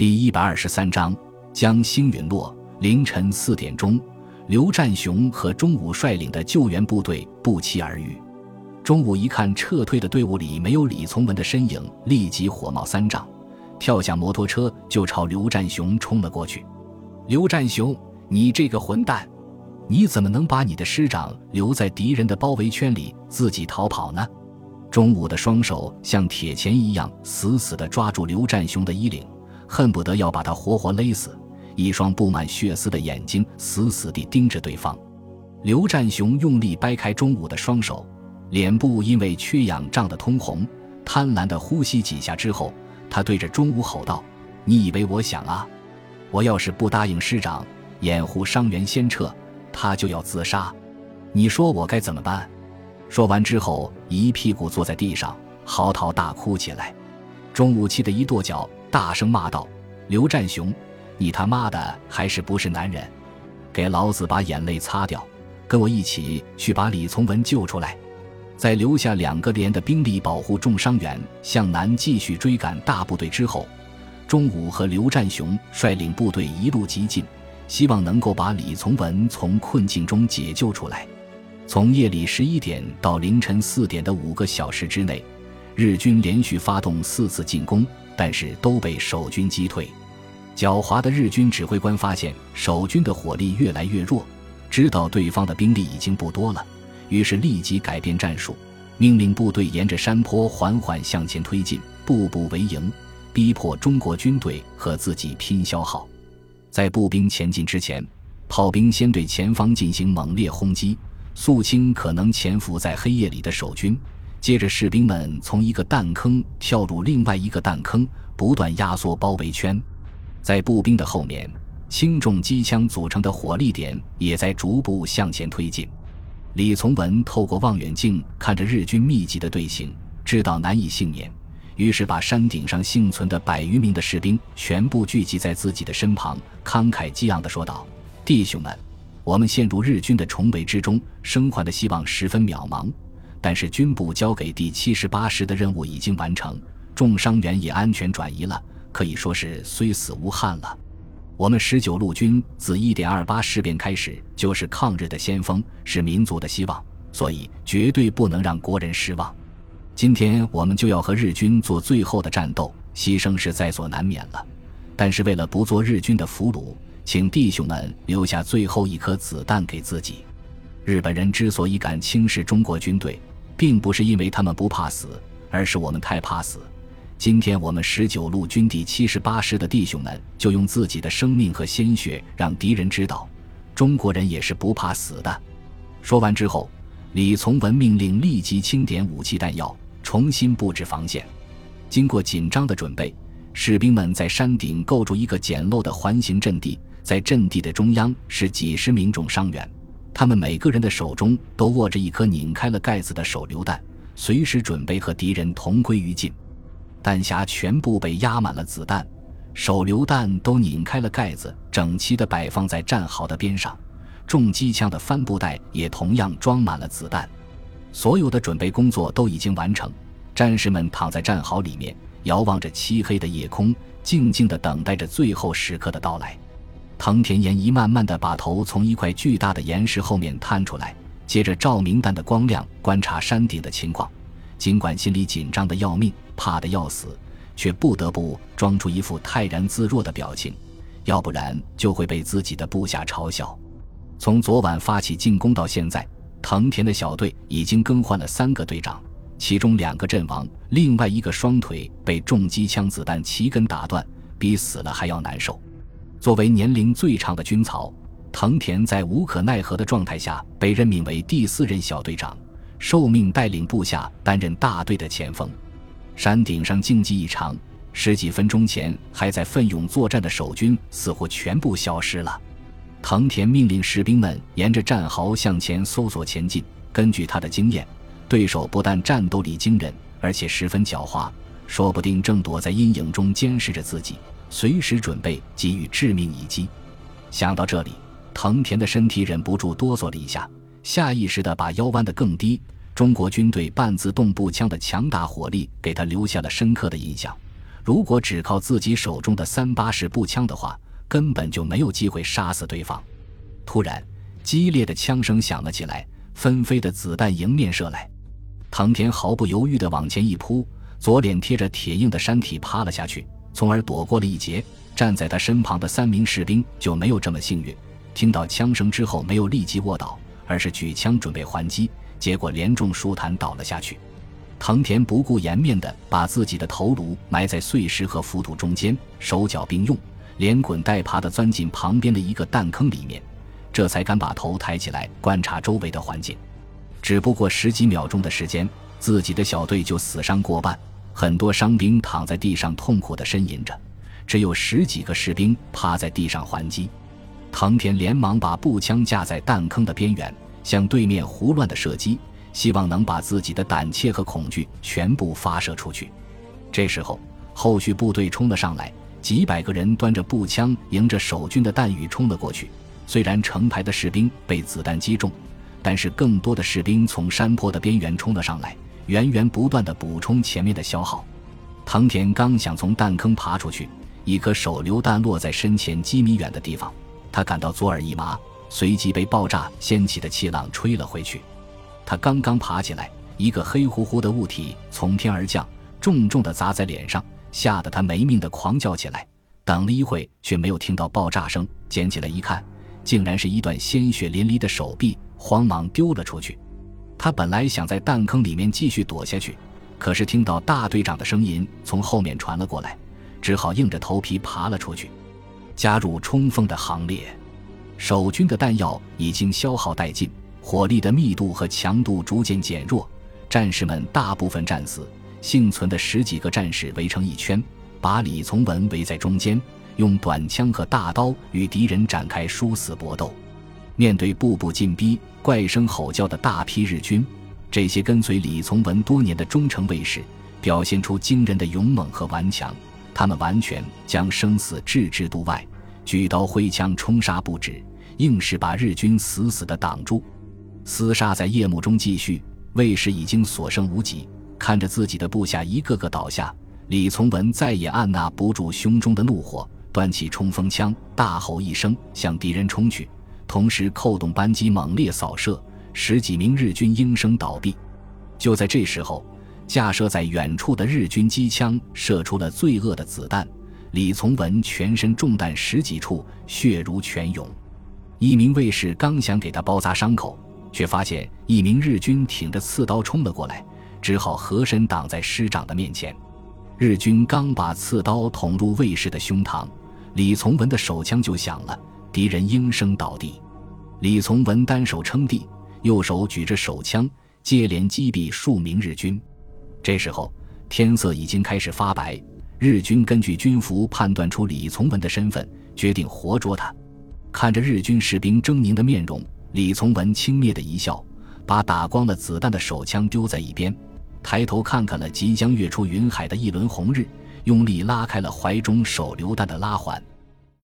第一百二十三章，将星陨落。凌晨四点钟，刘占雄和钟武率领的救援部队不期而遇。钟武一看撤退的队伍里没有李从文的身影，立即火冒三丈，跳下摩托车就朝刘占雄冲了过去。刘占雄，你这个混蛋，你怎么能把你的师长留在敌人的包围圈里，自己逃跑呢？钟武的双手像铁钳一样死死地抓住刘占雄的衣领。恨不得要把他活活勒死，一双布满血丝的眼睛死死地盯着对方。刘占雄用力掰开钟武的双手，脸部因为缺氧涨得通红，贪婪地呼吸几下之后，他对着钟武吼道：“你以为我想啊？我要是不答应师长，掩护伤员先撤，他就要自杀。你说我该怎么办？”说完之后，一屁股坐在地上，嚎啕大哭起来。钟武气得一跺脚。大声骂道：“刘占雄，你他妈的还是不是男人？给老子把眼泪擦掉，跟我一起去把李从文救出来！”在留下两个连的兵力保护重伤员，向南继续追赶大部队之后，钟武和刘占雄率领部队一路急进，希望能够把李从文从困境中解救出来。从夜里十一点到凌晨四点的五个小时之内，日军连续发动四次进攻。但是都被守军击退。狡猾的日军指挥官发现守军的火力越来越弱，知道对方的兵力已经不多了，于是立即改变战术，命令部队沿着山坡缓缓向前推进，步步为营，逼迫中国军队和自己拼消耗。在步兵前进之前，炮兵先对前方进行猛烈轰击，肃清可能潜伏在黑夜里的守军。接着，士兵们从一个弹坑跳入另外一个弹坑，不断压缩包围圈。在步兵的后面，轻重机枪组成的火力点也在逐步向前推进。李从文透过望远镜看着日军密集的队形，知道难以幸免，于是把山顶上幸存的百余名的士兵全部聚集在自己的身旁，慷慨激昂地说道：“弟兄们，我们陷入日军的重围之中，生还的希望十分渺茫。”但是军部交给第七十八师的任务已经完成，重伤员也安全转移了，可以说是虽死无憾了。我们十九路军自一点二八事变开始就是抗日的先锋，是民族的希望，所以绝对不能让国人失望。今天我们就要和日军做最后的战斗，牺牲是在所难免了。但是为了不做日军的俘虏，请弟兄们留下最后一颗子弹给自己。日本人之所以敢轻视中国军队，并不是因为他们不怕死，而是我们太怕死。今天我们十九路军第七十八师的弟兄们就用自己的生命和鲜血，让敌人知道，中国人也是不怕死的。说完之后，李从文命令立即清点武器弹药，重新布置防线。经过紧张的准备，士兵们在山顶构筑一个简陋的环形阵地，在阵地的中央是几十名重伤员。他们每个人的手中都握着一颗拧开了盖子的手榴弹，随时准备和敌人同归于尽。弹匣全部被压满了子弹，手榴弹都拧开了盖子，整齐地摆放在战壕的边上。重机枪的帆布袋也同样装满了子弹。所有的准备工作都已经完成，战士们躺在战壕里面，遥望着漆黑的夜空，静静地等待着最后时刻的到来。藤田研一慢慢地把头从一块巨大的岩石后面探出来，借着照明弹的光亮观察山顶的情况。尽管心里紧张的要命，怕的要死，却不得不装出一副泰然自若的表情，要不然就会被自己的部下嘲笑。从昨晚发起进攻到现在，藤田的小队已经更换了三个队长，其中两个阵亡，另外一个双腿被重机枪子弹齐根打断，比死了还要难受。作为年龄最长的军曹，藤田在无可奈何的状态下被任命为第四任小队长，受命带领部下担任大队的前锋。山顶上静寂异常，十几分钟前还在奋勇作战的守军似乎全部消失了。藤田命令士兵们沿着战壕向前搜索前进。根据他的经验，对手不但战斗力惊人，而且十分狡猾，说不定正躲在阴影中监视着自己。随时准备给予致命一击。想到这里，藤田的身体忍不住哆嗦了一下，下意识地把腰弯得更低。中国军队半自动步枪的强大火力给他留下了深刻的印象。如果只靠自己手中的三八式步枪的话，根本就没有机会杀死对方。突然，激烈的枪声响了起来，纷飞的子弹迎面射来。藤田毫不犹豫地往前一扑，左脸贴着铁硬的山体趴了下去，从而躲过了一劫。站在他身旁的三名士兵就没有这么幸运，听到枪声之后没有立即卧倒，而是举枪准备还击，结果连中数弹倒了下去。藤田不顾颜面地把自己的头颅埋在碎石和浮土中间，手脚并用，连滚带爬地钻进旁边的一个弹坑里面，这才敢把头抬起来观察周围的环境。只不过十几秒钟的时间，自己的小队就死伤过半，很多伤兵躺在地上痛苦地呻吟着，只有十几个士兵趴在地上还击。藤田连忙把步枪架在弹坑的边缘，向对面胡乱地射击。希望能把自己的胆怯和恐惧全部发射出去。这时候，后续部队冲了上来，几百个人端着步枪，迎着守军的弹雨冲了过去。虽然成排的士兵被子弹击中，但是更多的士兵从山坡的边缘冲了上来，源源不断地补充前面的消耗。藤田刚想从弹坑爬出去，一颗手榴弹落在身前几米远的地方，他感到左耳一麻，随即被爆炸掀起的气浪吹了回去。他刚刚爬起来，一个黑乎乎的物体从天而降，重重地砸在脸上，吓得他没命地狂叫起来。等了一会，却没有听到爆炸声，捡起来一看，竟然是一段鲜血淋漓的手臂，慌忙丢了出去。他本来想在弹坑里面继续躲下去，可是听到大队长的声音从后面传了过来，只好硬着头皮爬了出去，加入冲锋的行列。守军的弹药已经消耗殆尽。火力的密度和强度逐渐减弱，战士们大部分战死，幸存的十几个战士围成一圈，把李从文围在中间，用短枪和大刀与敌人展开殊死搏斗。面对步步进逼、怪声吼叫的大批日军，这些跟随李从文多年的忠诚卫士表现出惊人的勇猛和顽强。他们完全将生死置之度外，举刀挥枪冲杀不止，硬是把日军死死地挡住。厮杀在夜幕中继续，卫士已经所剩无几。看着自己的部下一个个倒下，李从文再也按捺不住胸中的怒火，端起冲锋枪，大吼一声，向敌人冲去，同时扣动扳机，猛烈扫射，十几名日军应声倒地。就在这时候，架设在远处的日军机枪射出了罪恶的子弹，李从文全身中弹十几处，血如泉涌。一名卫士刚想给他包扎伤口。却发现一名日军挺着刺刀冲了过来，只好合身挡在师长的面前。日军刚把刺刀捅入卫士的胸膛，李从文的手枪就响了，敌人应声倒地。李从文单手撑地，右手举着手枪，接连击毙数名日军。这时候天色已经开始发白，日军根据军服判断出李从文的身份，决定活捉他。看着日军士兵狰狞的面容。李从文轻蔑的一笑，把打光了子弹的手枪丢在一边，抬头看看了即将跃出云海的一轮红日，用力拉开了怀中手榴弹的拉环。